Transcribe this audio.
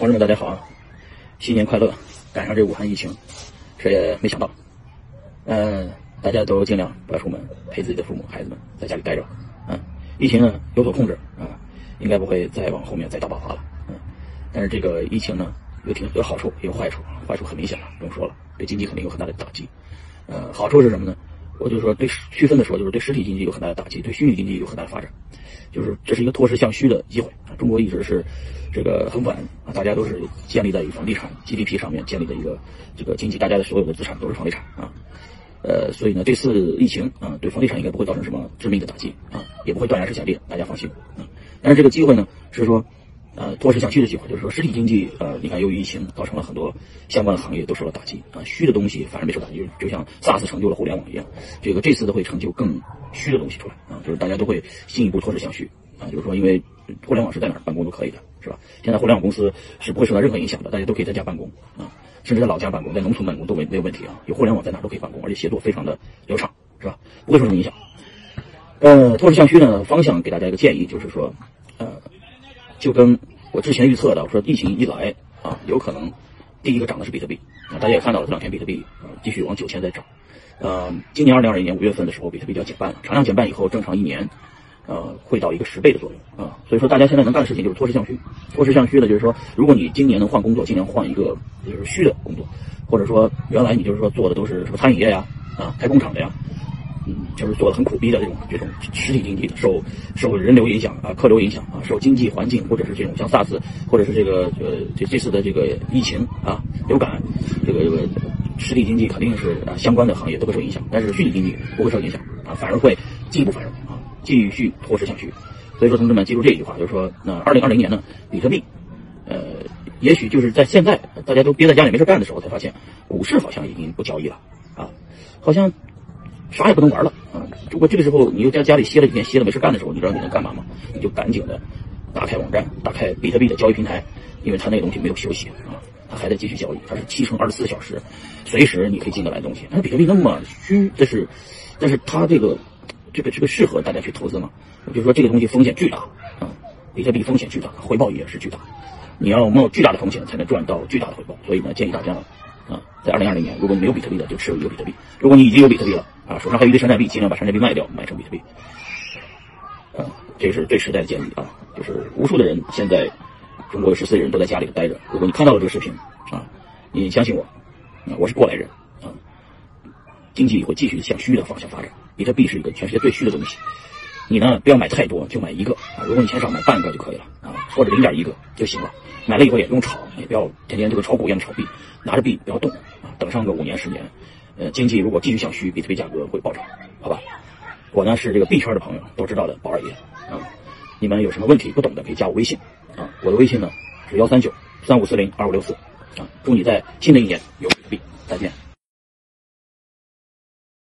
同志们，大家好啊！新年快乐！赶上这武汉疫情，谁也没想到。嗯，大家都尽量不要出门，陪自己的父母、孩子们在家里待着。嗯，疫情呢有所控制啊，应该不会再往后面再大爆发了。嗯，但是这个疫情呢有挺有好处也有坏处，坏处很明显了，不用说了，对经济肯定有很大的打击。呃，好处是什么呢？我就说对区分的说，就是对实体经济有很大的打击，对虚拟经济有很大的发展。就是这是一个脱实向虚的机会啊！中国一直是这个很稳啊，大家都是建立在于房地产 GDP 上面建立的一个这个经济，大家的所有的资产都是房地产啊。呃，所以呢，这次疫情啊，对房地产应该不会造成什么致命的打击啊，也不会断崖式下跌，大家放心啊。但是这个机会呢，是说。呃，脱实向虚的计划，就是说实体经济，呃，你看由于疫情造成了很多相关的行业都受到打击啊，虚的东西反而没受打击，就像 SaaS 成就了互联网一样，这个这次都会成就更虚的东西出来啊，就是大家都会进一步脱实向虚啊，就是说因为互联网是在哪儿办公都可以的，是吧？现在互联网公司是不会受到任何影响的，大家都可以在家办公啊，甚至在老家办公，在农村办公都没没有问题啊，有互联网在哪儿都可以办公，而且协作非常的流畅，是吧？不会受什么影响。呃，脱实向虚呢方向给大家一个建议，就是说，呃，就跟。我之前预测的，我说疫情一来啊，有可能第一个涨的是比特币啊，大家也看到了这两天比特币啊继续往九千在涨，呃，今年二零二一年五月份的时候，比特币就要减半了，产量减半以后，正常一年呃会到一个十倍的作用啊，所以说大家现在能干的事情就是脱实向虚，脱实向虚的就是说，如果你今年能换工作，尽量换一个就是虚的工作，或者说原来你就是说做的都是什么餐饮业呀啊开工厂的呀。嗯，就是做的很苦逼的这种这种实体经济的，受受人流影响啊，客流影响啊，受经济环境或者是这种像 SARS 或者是这个呃这这次的这个疫情啊流感，这个这个实体经济肯定是啊相关的行业都会受影响，但是虚拟经济不会受影响啊，反而会进一步繁荣啊，继续脱实向虚。所以说，同志们记住这一句话，就是说，那二零二零年呢，比特币，呃，也许就是在现在大家都憋在家里没事干的时候，才发现股市好像已经不交易了啊，好像。啥也不能玩了啊！如果这个时候你又在家里歇了几天，歇了没事干的时候，你知道你能干嘛吗？你就赶紧的打开网站，打开比特币的交易平台，因为它那个东西没有休息啊，它还在继续交易，它是七乘二十四小时，随时你可以进得来东西。但是比特币那么虚，但是，但是它这个这个这个适合大家去投资吗？就是说这个东西风险巨大啊，比特币风险巨大，回报也是巨大，你要冒巨大的风险才能赚到巨大的回报。所以呢，建议大家啊，在二零二零年，如果你没有比特币的，就持有一个比特币；如果你已经有比特币了，啊，手上还有一堆山寨币，尽量把山寨币卖掉，买成比特币。啊，这是对时代的建议啊，就是无数的人现在中国有十四亿人都在家里头待着。如果你看到了这个视频啊，你相信我，啊，我是过来人啊，经济会继续向虚的方向发展。比特币是一个全世界最虚的东西，你呢不要买太多，就买一个啊。如果你钱少，买半个就可以了啊，或者零点一个就行了。买了以后也不用炒，也不要天天这个炒股一样的炒币，拿着币不要动啊，等上个五年十年。呃，经济如果继续向虚，比特币价格会暴涨，好吧？我呢是这个币圈的朋友都知道的宝二爷啊。你们有什么问题不懂的可以加我微信啊，我的微信呢是幺三九三五四零二五六四啊。祝你在新的一年有比特币，再见。